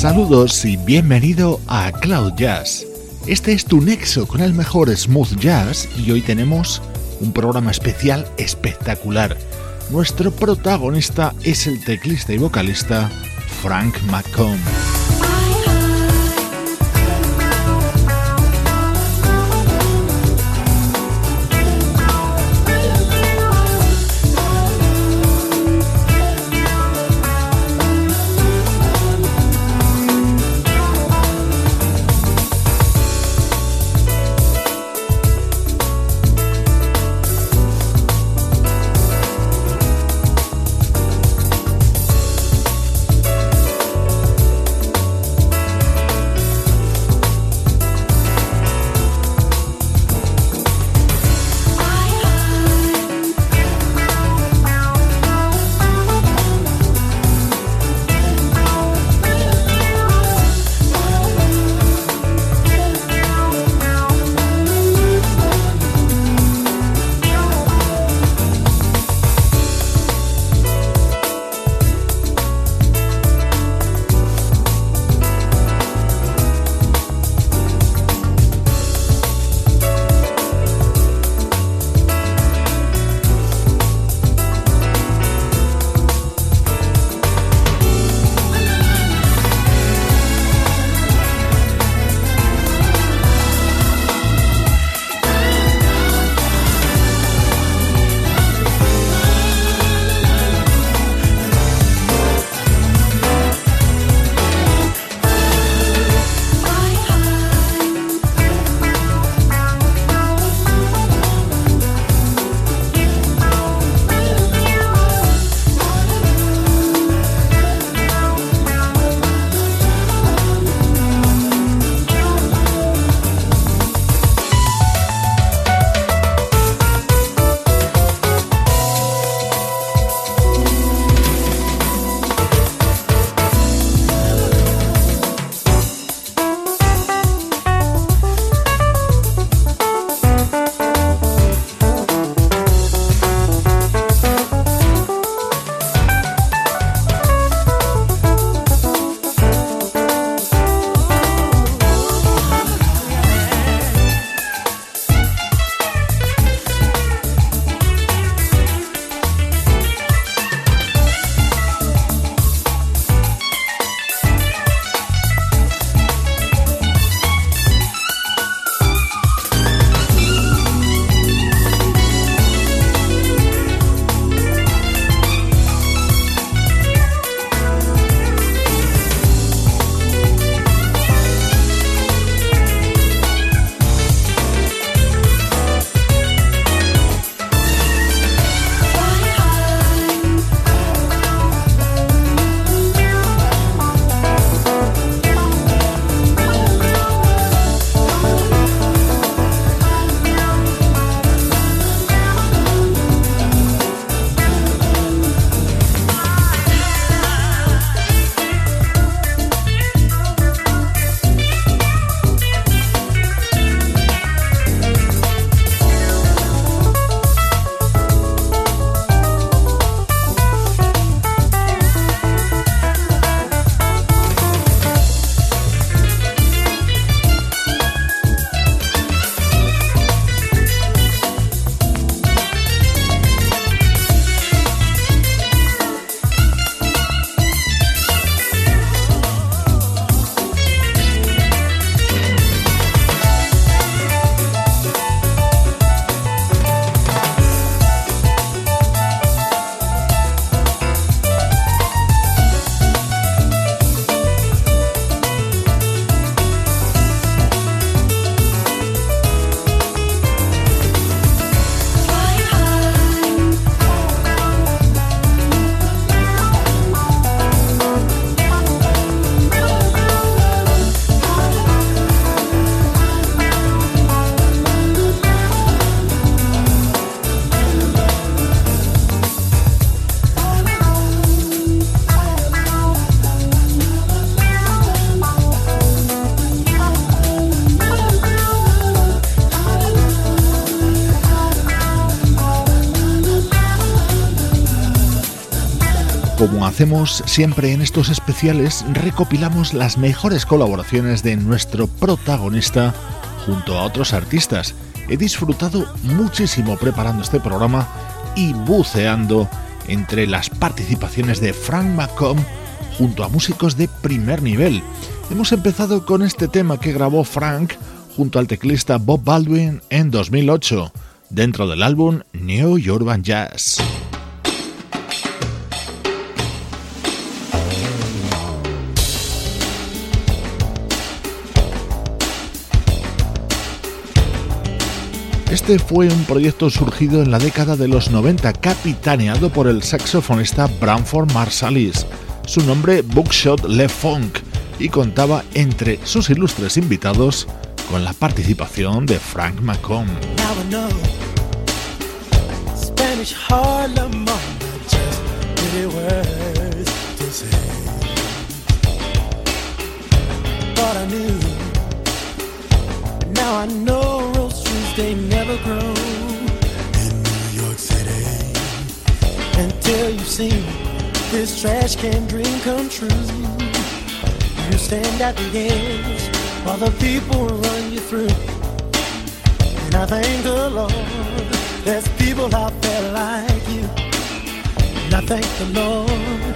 Saludos y bienvenido a Cloud Jazz. Este es tu nexo con el mejor smooth jazz y hoy tenemos un programa especial espectacular. Nuestro protagonista es el teclista y vocalista Frank McComb. Como hacemos siempre en estos especiales, recopilamos las mejores colaboraciones de nuestro protagonista junto a otros artistas. He disfrutado muchísimo preparando este programa y buceando entre las participaciones de Frank McComb junto a músicos de primer nivel. Hemos empezado con este tema que grabó Frank junto al teclista Bob Baldwin en 2008, dentro del álbum New Urban Jazz. Este fue un proyecto surgido en la década de los 90, capitaneado por el saxofonista Branford Marsalis, su nombre Bookshot Le Funk, y contaba entre sus ilustres invitados con la participación de Frank McComb. They never grow in New York City until you've seen this trash can dream come true. You stand at the edge while the people run you through. And I thank the Lord there's people out there like you. And I thank the Lord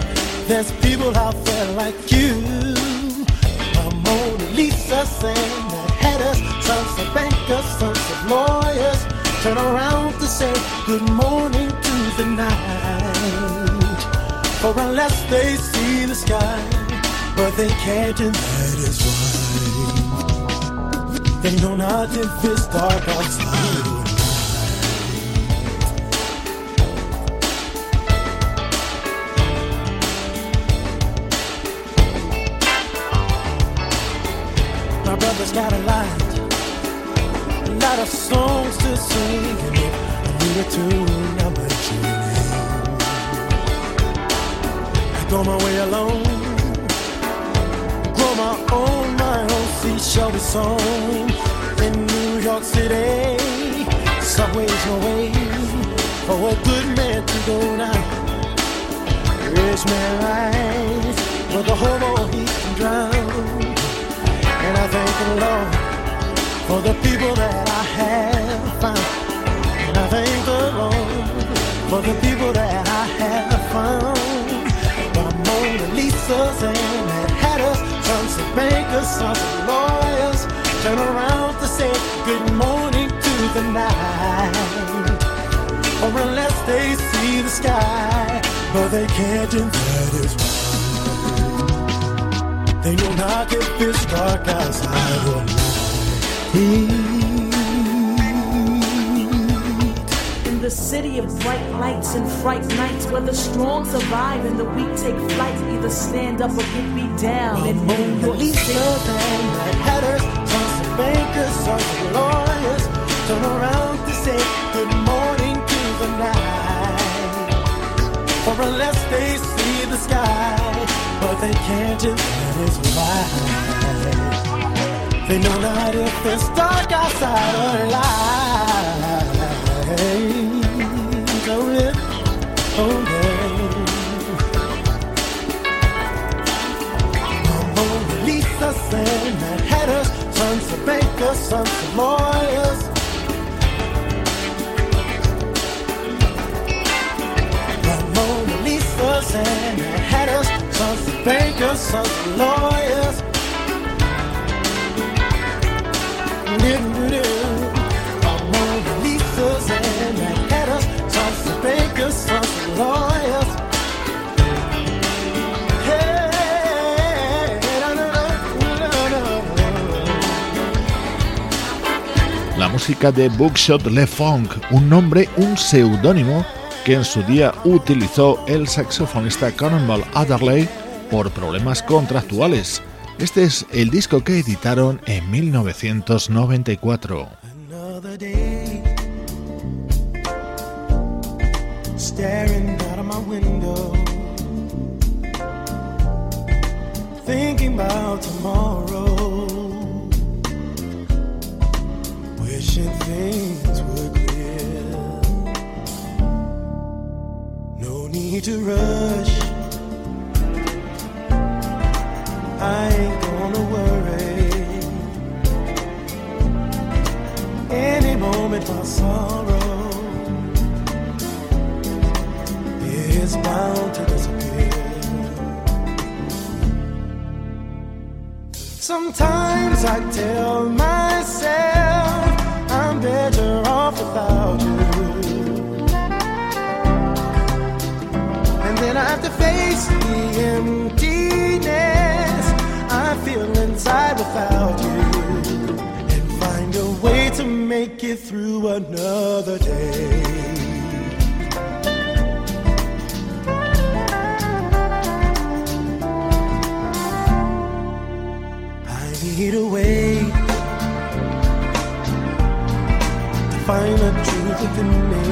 there's people out there like you. Mona Lisa saying us sons of bankers, sons of lawyers turn around to say good morning to the night. For unless they see the sky, but they can't, and that is why they know not if it's dark outside. My brother's got a lot of songs to sing, I need a tune, I might I go my way alone, grow my own, my own seashell be sown in New York City. Subway's no way. For a good man to go now. Rich man rise, but the hobo he can drown, and I thank the Lord for the people that I have found. And I thank the Lord for the people that I have found. My Mona Lisa's and Mad Hatters, sons of bankers, sons of lawyers, turn around to say good morning to the night. Or unless they see the sky, but they can't, and that is why. They know not if it's dark outside or not. In the city of bright lights and fright nights, where the strong survive and the weak take flight, either stand up or get beat down. And moon your Easters and the headers, sons of bankers, sons of lawyers, turn around to say good morning to the night. For unless they see the sky, but they can't, and that is why. They know not if it's dark outside or light. Oh yeah, oh yeah. Mona Lisa said that headers, sons of bankers, sons of lawyers. Said that headers, sons of bankers, sons of lawyers. La música de Bookshot Le Funk, un nombre, un seudónimo que en su día utilizó el saxofonista Cannonball Adderley por problemas contractuales. Este es el disco que editaron en 1994. Staring out of my window, thinking about tomorrow, wishing things were clear. No need to rush I ain't gonna worry. Any moment my sorrow is bound to disappear. Sometimes I tell myself I'm better off without you. And then I have to face the emptiness feel inside without you. And find a way to make it through another day. I need a way to find the truth within me.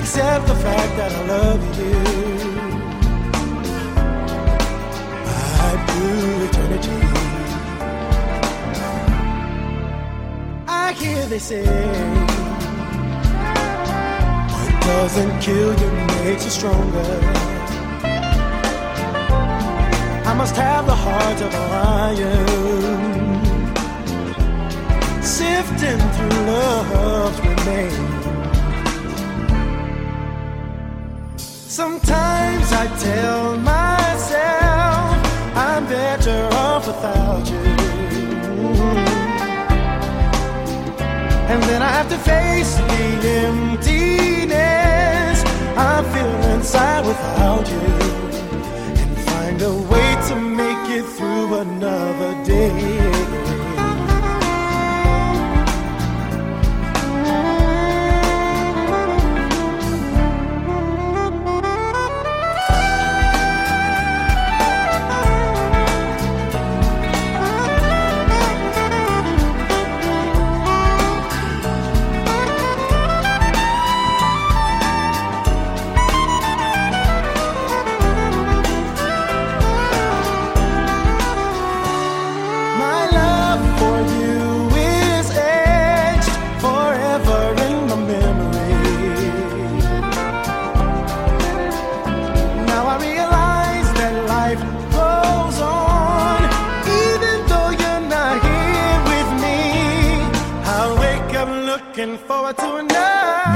Except the fact that I love you. Eternity. I hear they say, what doesn't kill you makes you stronger. I must have the heart of a lion, sifting through love's remains. Sometimes I tell myself I'm better off without you. And then I have to face the emptiness I feel inside without you And find a way to make it through another day.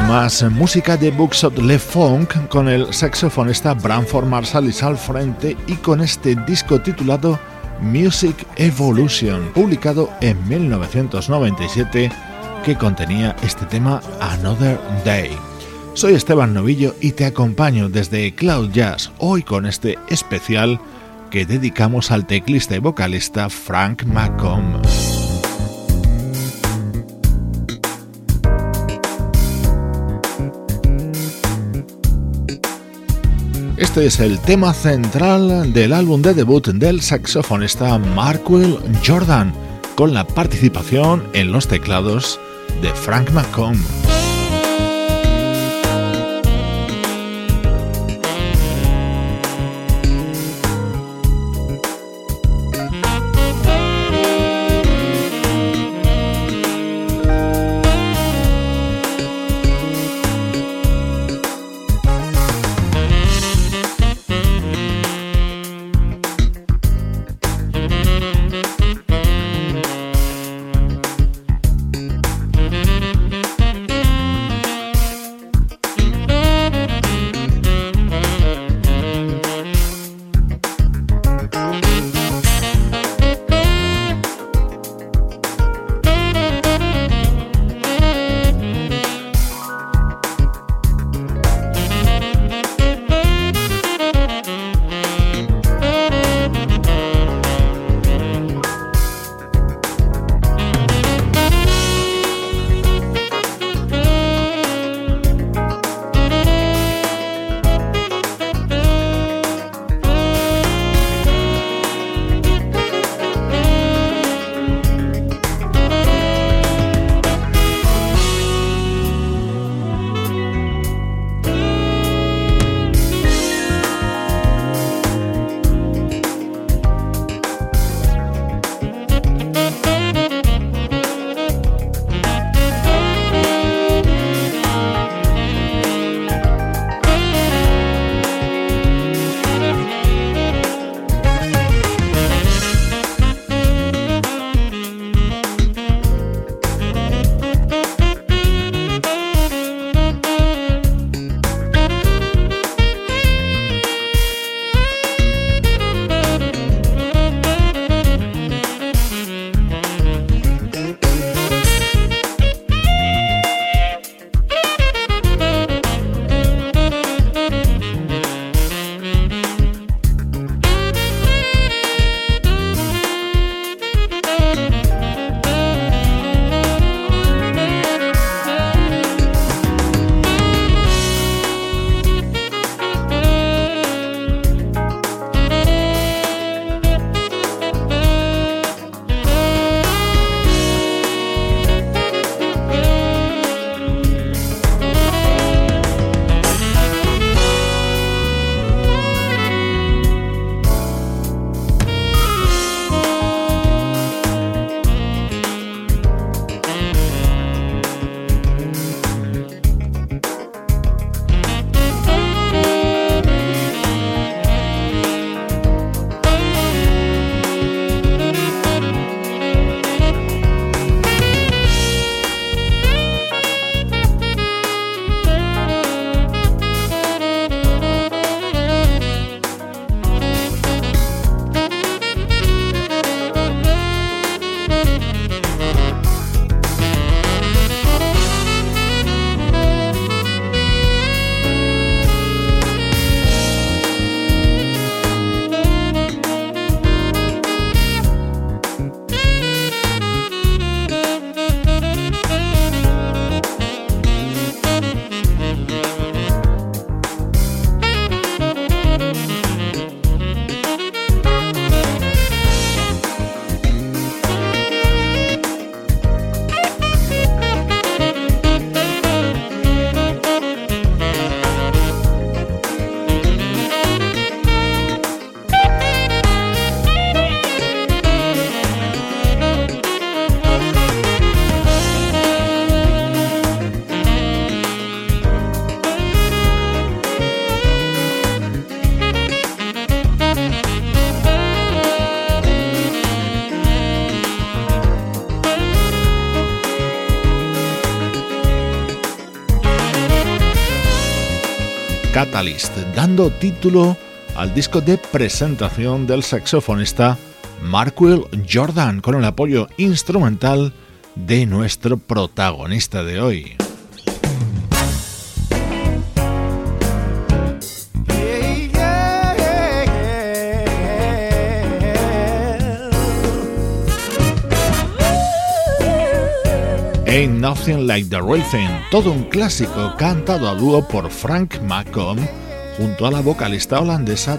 Más música de Books of Le Funk con el saxofonista Branford Marsalis al frente y con este disco titulado Music Evolution, publicado en 1997, que contenía este tema Another Day. Soy Esteban Novillo y te acompaño desde Cloud Jazz, hoy con este especial que dedicamos al teclista y vocalista Frank McComb. Este es el tema central del álbum de debut del saxofonista Markwell Jordan, con la participación en los teclados de Frank McComb. Dando título al disco de presentación del saxofonista Markwell Jordan con el apoyo instrumental de nuestro protagonista de hoy. Ain't Nothing Like the Real Thing, todo un clásico cantado a dúo por Frank McComb junto a la vocalista holandesa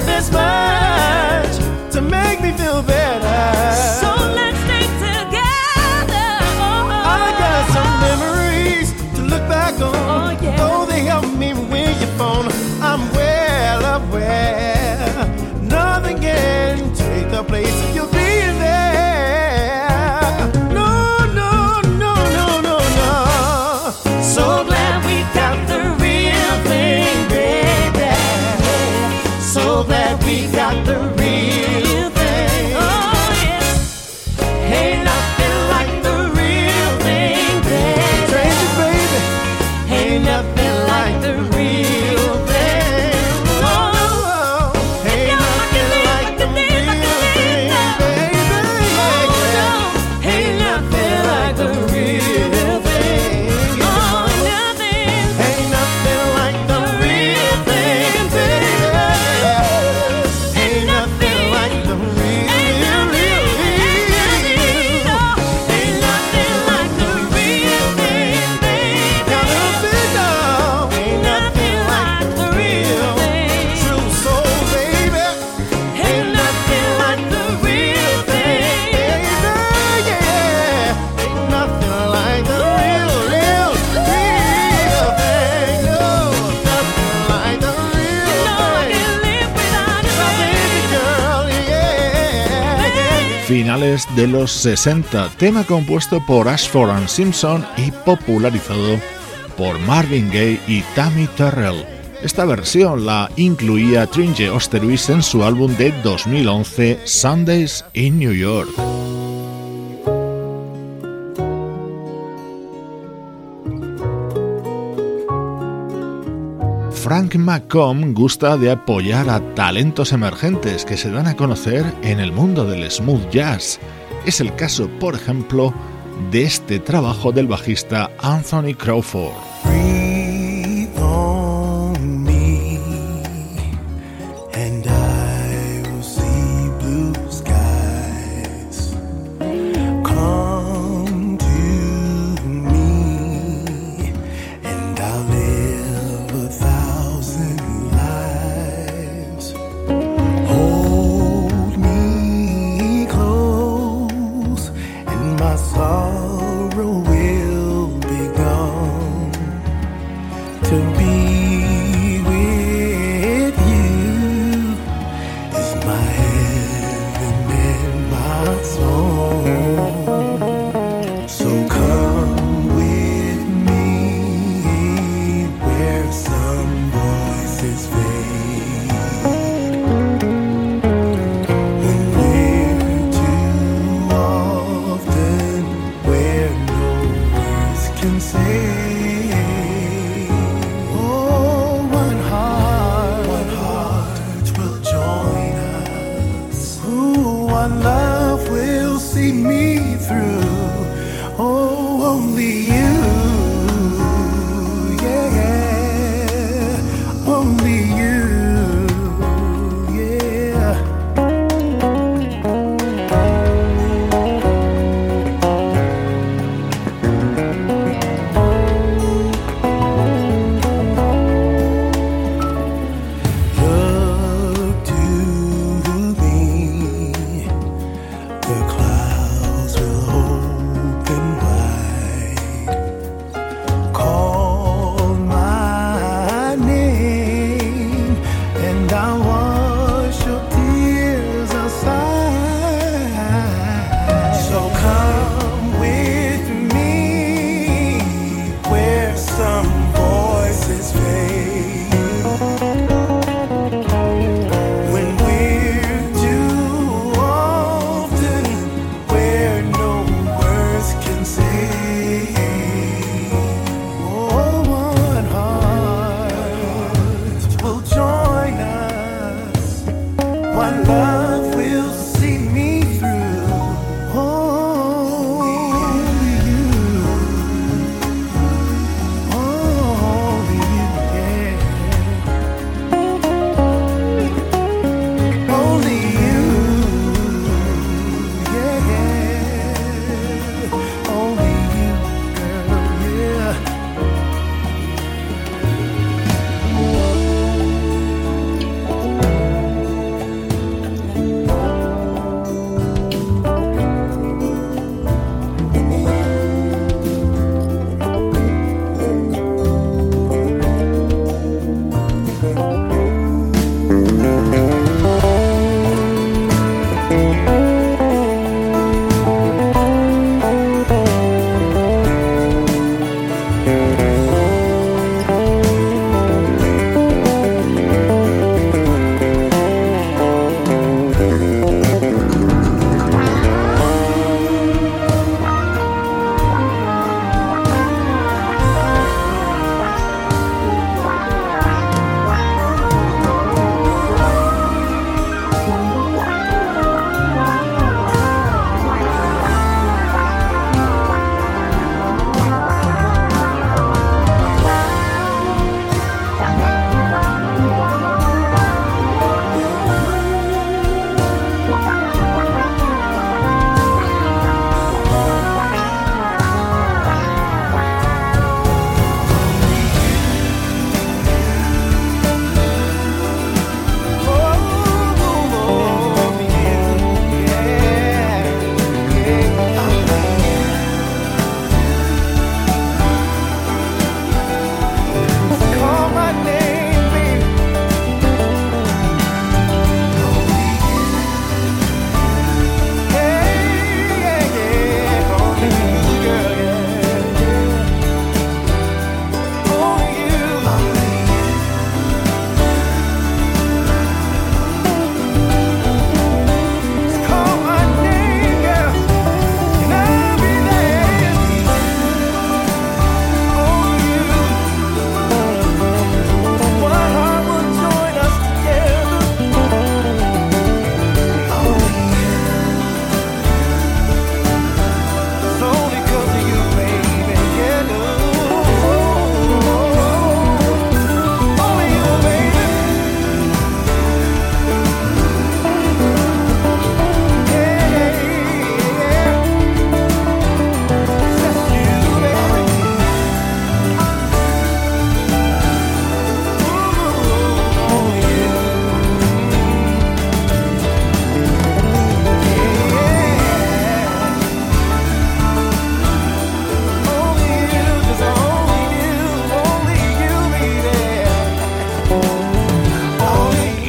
life is. De los 60, tema compuesto por Ashford and Simpson y popularizado por Marvin Gaye y Tammy Terrell. Esta versión la incluía Tringe Osterhuis en su álbum de 2011 Sundays in New York. Frank McComb gusta de apoyar a talentos emergentes que se dan a conocer en el mundo del smooth jazz. Es el caso, por ejemplo, de este trabajo del bajista Anthony Crawford.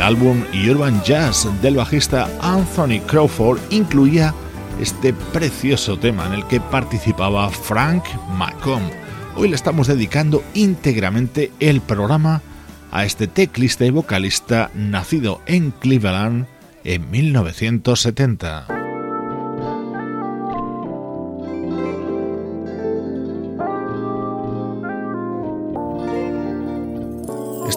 Álbum Urban Jazz del bajista Anthony Crawford incluía este precioso tema en el que participaba Frank McComb. Hoy le estamos dedicando íntegramente el programa a este teclista y vocalista nacido en Cleveland en 1970.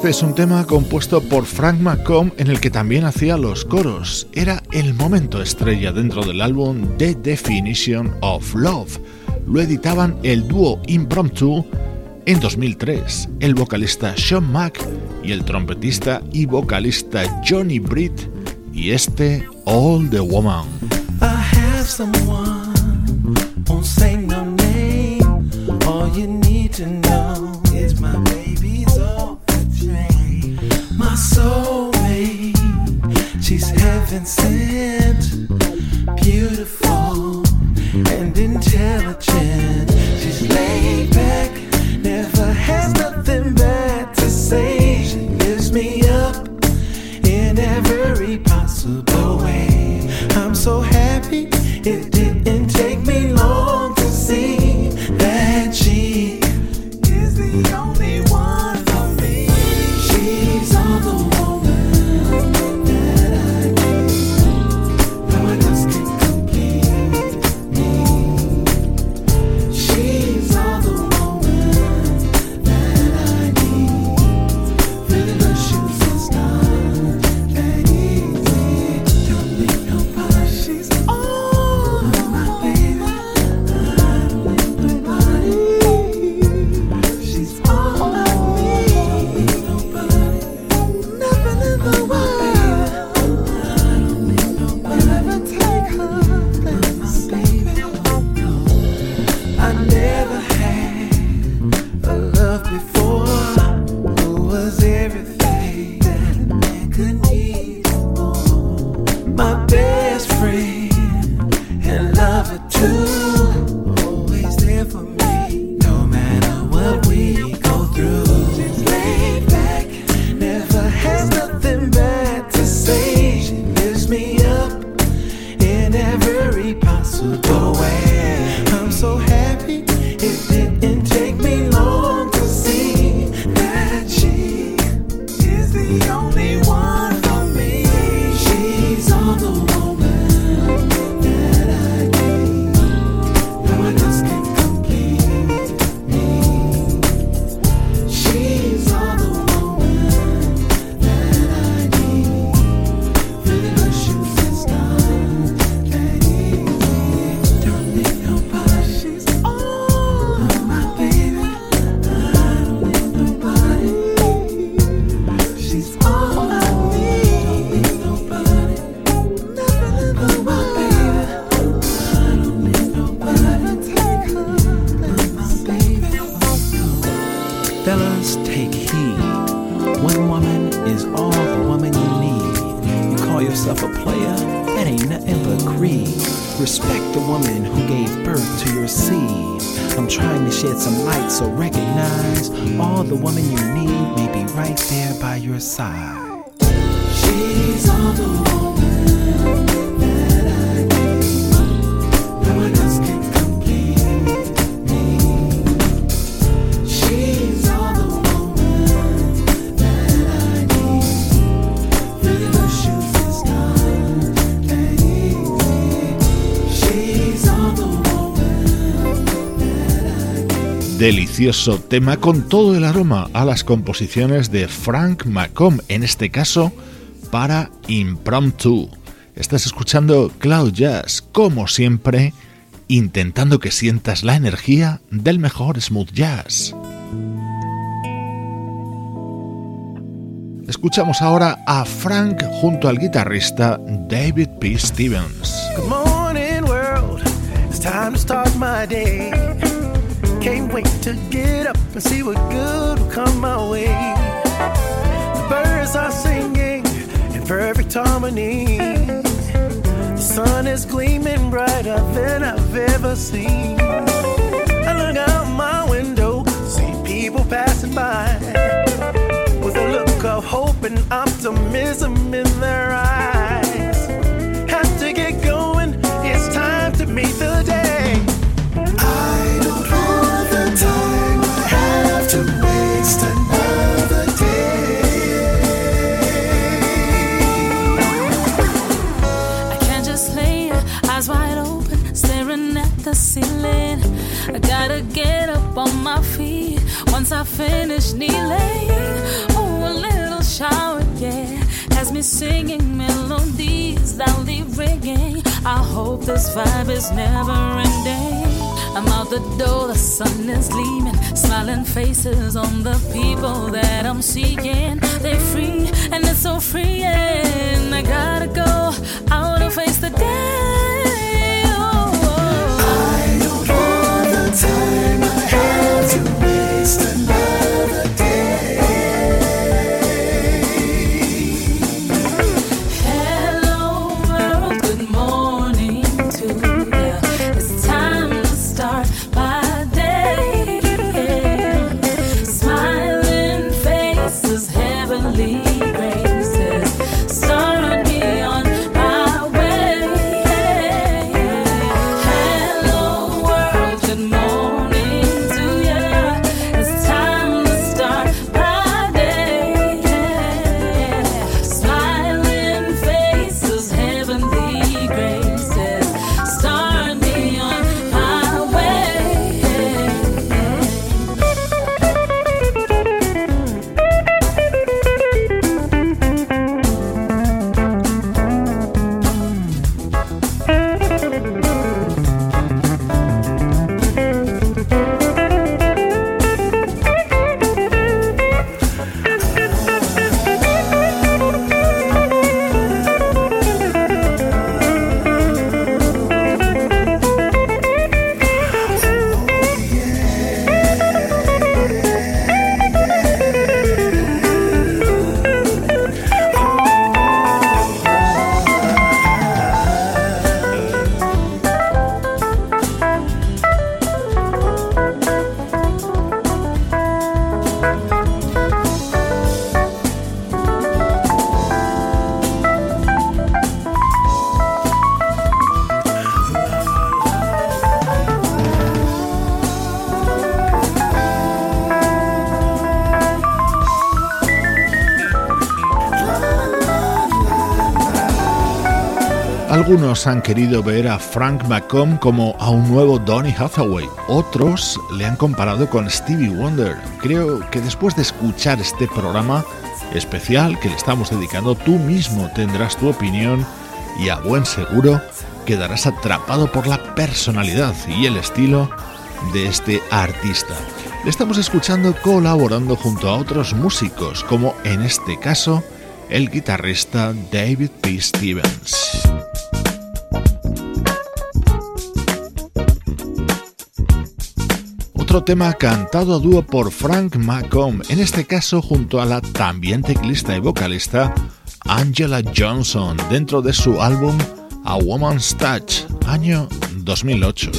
Este es un tema compuesto por Frank McComb en el que también hacía los coros. Era el momento estrella dentro del álbum The Definition of Love. Lo editaban el dúo Impromptu en 2003, el vocalista Sean Mack y el trompetista y vocalista Johnny Britt y este All the Woman. my. My soulmate, she's heaven sent, beautiful and intelligent. She's laid back, never has Delicioso tema con todo el aroma a las composiciones de Frank Macomb, en este caso para Impromptu. Estás escuchando Cloud Jazz, como siempre, intentando que sientas la energía del mejor smooth jazz. Escuchamos ahora a Frank junto al guitarrista David P. Stevens. Good morning, world. It's time to start my day. Can't wait to get up and see what good will come my way. The birds are singing in perfect harmony. The sun is gleaming brighter than I've ever seen. I look out my window, see people passing by with a look of hope and optimism in their eyes. This vibe is never ending. I'm out the door, the sun is gleaming, smiling faces on the people that I'm seeking. They're free and it's so freeing. I gotta go out and face the day. Algunos han querido ver a Frank McComb como a un nuevo Donny Hathaway, otros le han comparado con Stevie Wonder. Creo que después de escuchar este programa especial que le estamos dedicando, tú mismo tendrás tu opinión y a buen seguro quedarás atrapado por la personalidad y el estilo de este artista. Le estamos escuchando colaborando junto a otros músicos, como en este caso el guitarrista David P. Stevens. Otro tema cantado a dúo por Frank McComb, en este caso junto a la también teclista y vocalista Angela Johnson, dentro de su álbum A Woman's Touch, año 2008.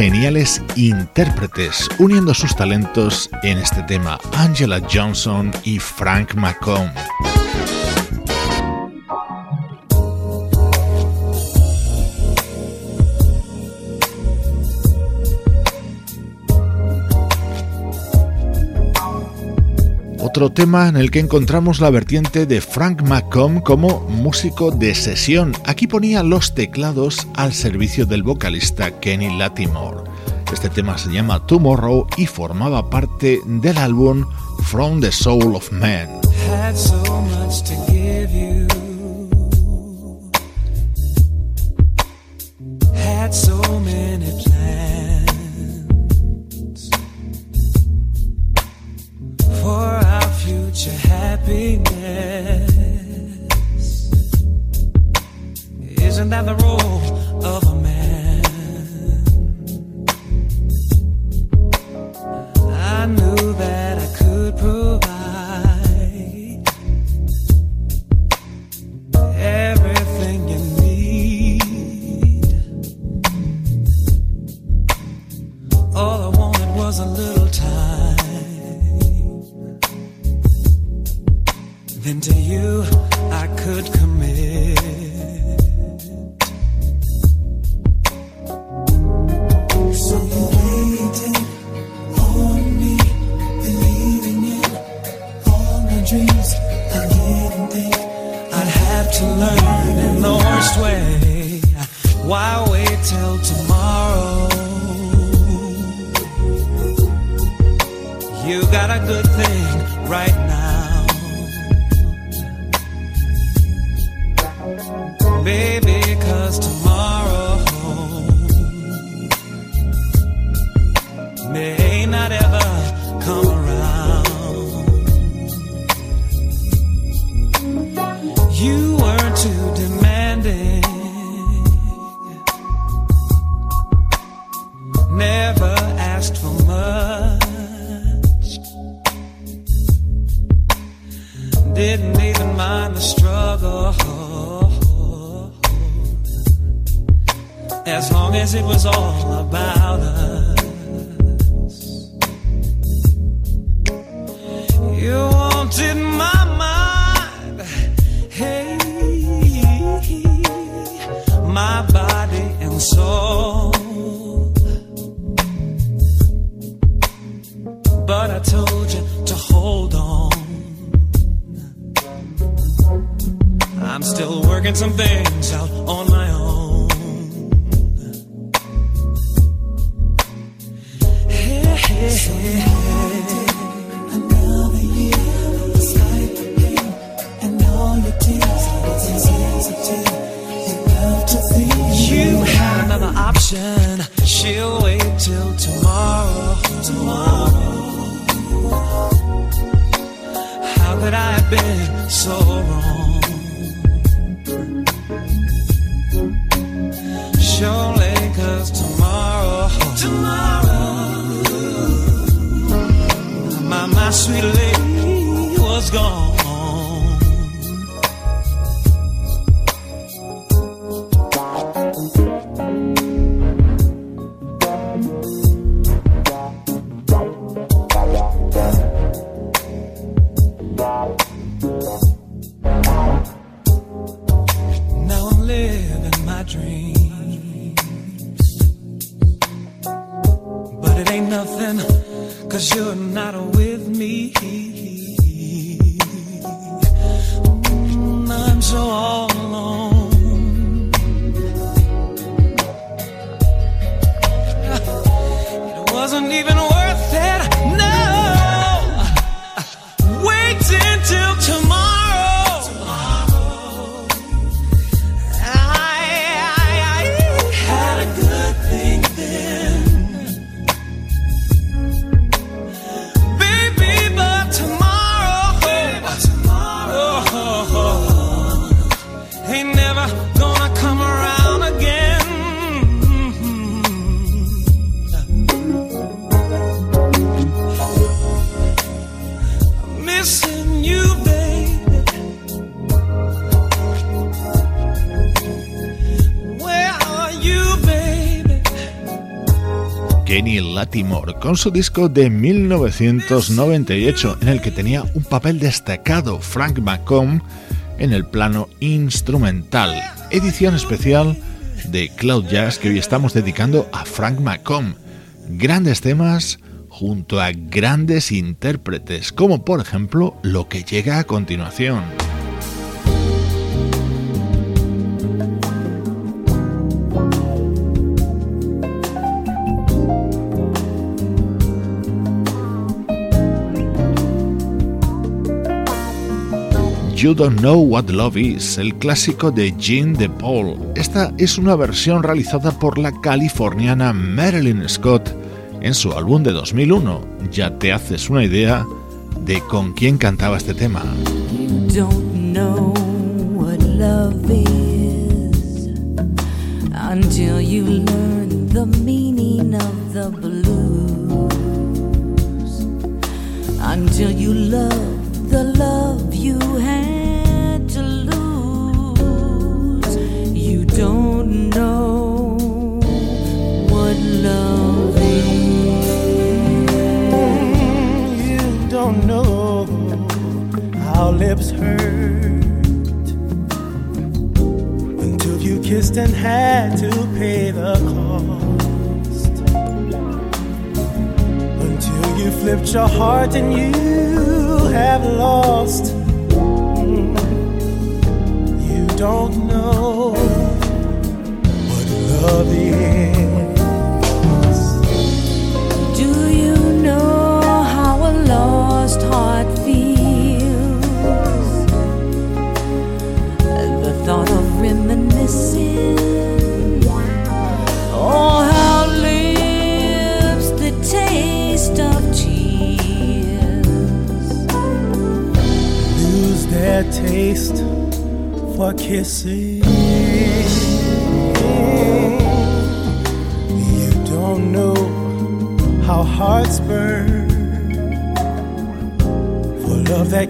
Geniales intérpretes uniendo sus talentos en este tema, Angela Johnson y Frank McComb. Otro tema en el que encontramos la vertiente de Frank McComb como músico de sesión. Aquí ponía los teclados al servicio del vocalista Kenny Latimore. Este tema se llama Tomorrow y formaba parte del álbum From the Soul of Man. Another. She'll wait till tomorrow. Tomorrow. How could I have been so wrong? Kenny Latimore con su disco de 1998 en el que tenía un papel destacado Frank McComb en el plano instrumental. Edición especial de Cloud Jazz que hoy estamos dedicando a Frank McComb. Grandes temas junto a grandes intérpretes como por ejemplo lo que llega a continuación. You Don't Know What Love Is, el clásico de Jean de Paul. Esta es una versión realizada por la californiana Marilyn Scott en su álbum de 2001. Ya te haces una idea de con quién cantaba este tema. Until you love the love you had and had to pay the cost. Until you flipped your heart and you have lost. You don't know love is. Do you know how a lost heart feels? The thought of reminiscing. Oh, how lips the taste of tears. lose their taste for kissing.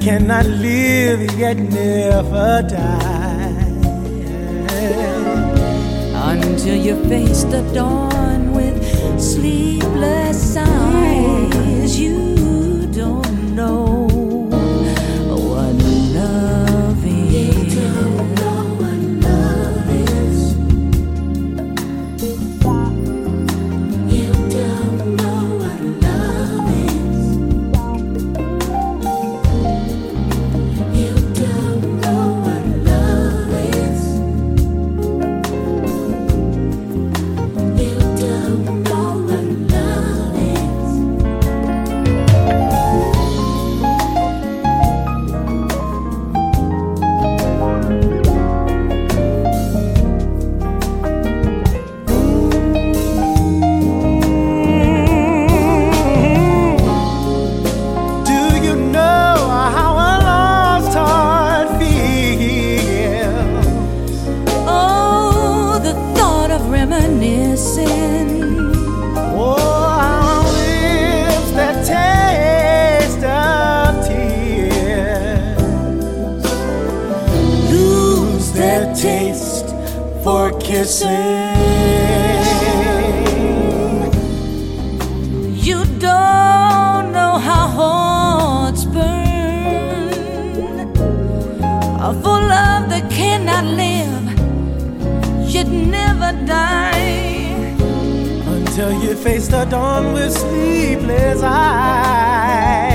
Cannot live yet never die. Until you face the dawn with sleepless eyes, you It never die until you face the dawn with sleepless eyes.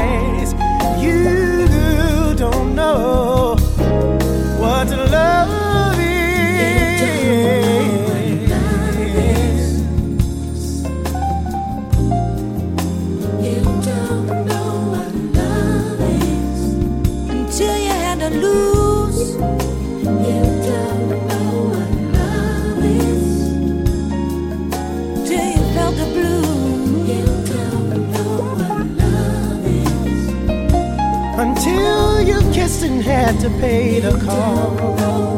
hasn't had to pay the call.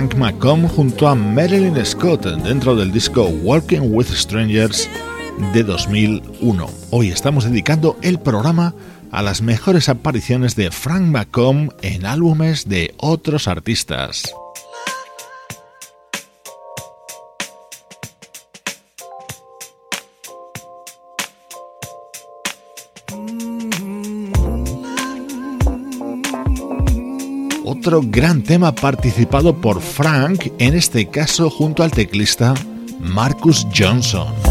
Frank McComb junto a Marilyn Scott dentro del disco Walking with Strangers de 2001. Hoy estamos dedicando el programa a las mejores apariciones de Frank McComb en álbumes de otros artistas. otro gran tema participado por Frank, en este caso junto al teclista Marcus Johnson.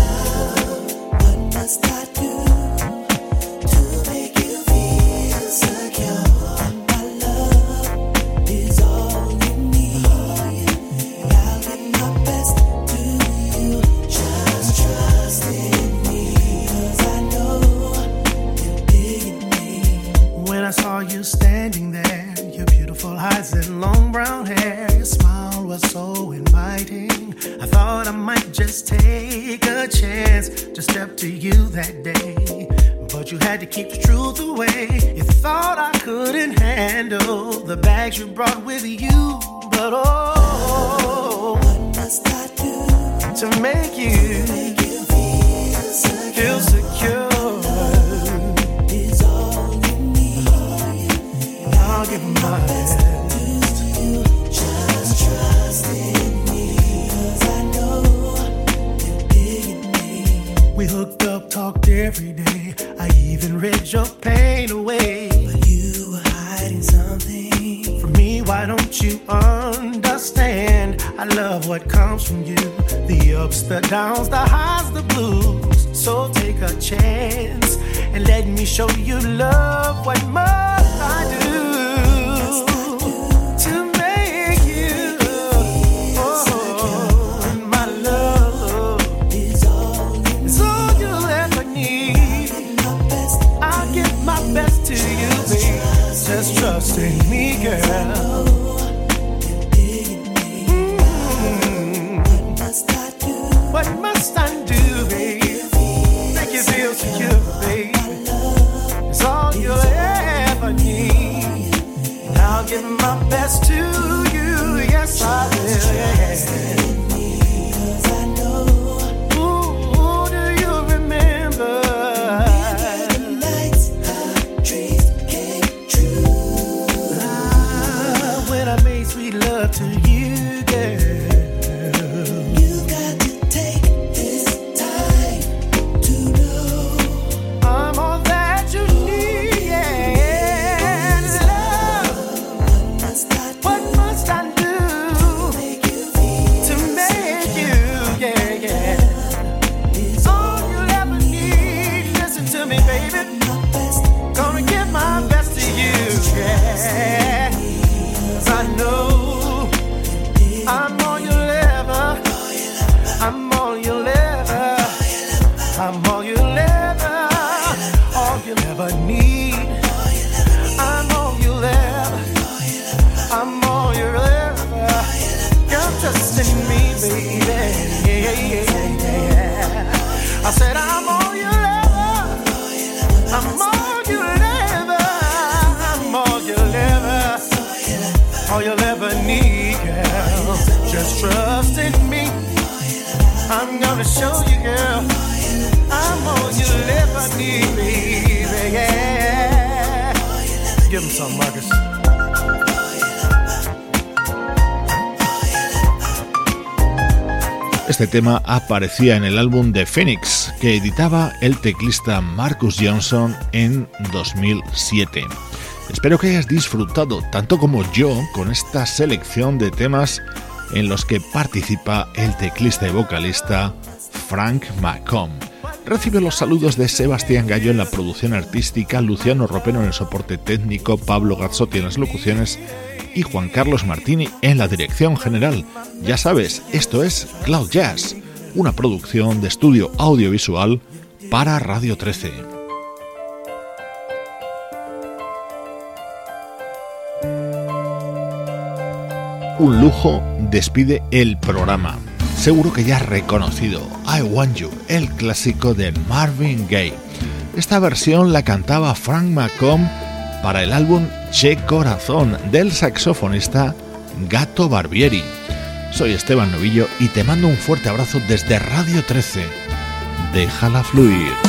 Aparecía en el álbum de Phoenix que editaba el teclista Marcus Johnson en 2007. Espero que hayas disfrutado tanto como yo con esta selección de temas en los que participa el teclista y vocalista Frank McComb. Recibe los saludos de Sebastián Gallo en la producción artística, Luciano Ropeno en el soporte técnico, Pablo Gazzotti en las locuciones y Juan Carlos Martini en la dirección general. Ya sabes, esto es Cloud Jazz, una producción de estudio audiovisual para Radio 13. Un lujo despide el programa. Seguro que ya has reconocido I Want You, el clásico de Marvin Gaye. Esta versión la cantaba Frank McComb para el álbum Che Corazón del saxofonista Gato Barbieri. Soy Esteban Novillo y te mando un fuerte abrazo desde Radio 13. Déjala fluir.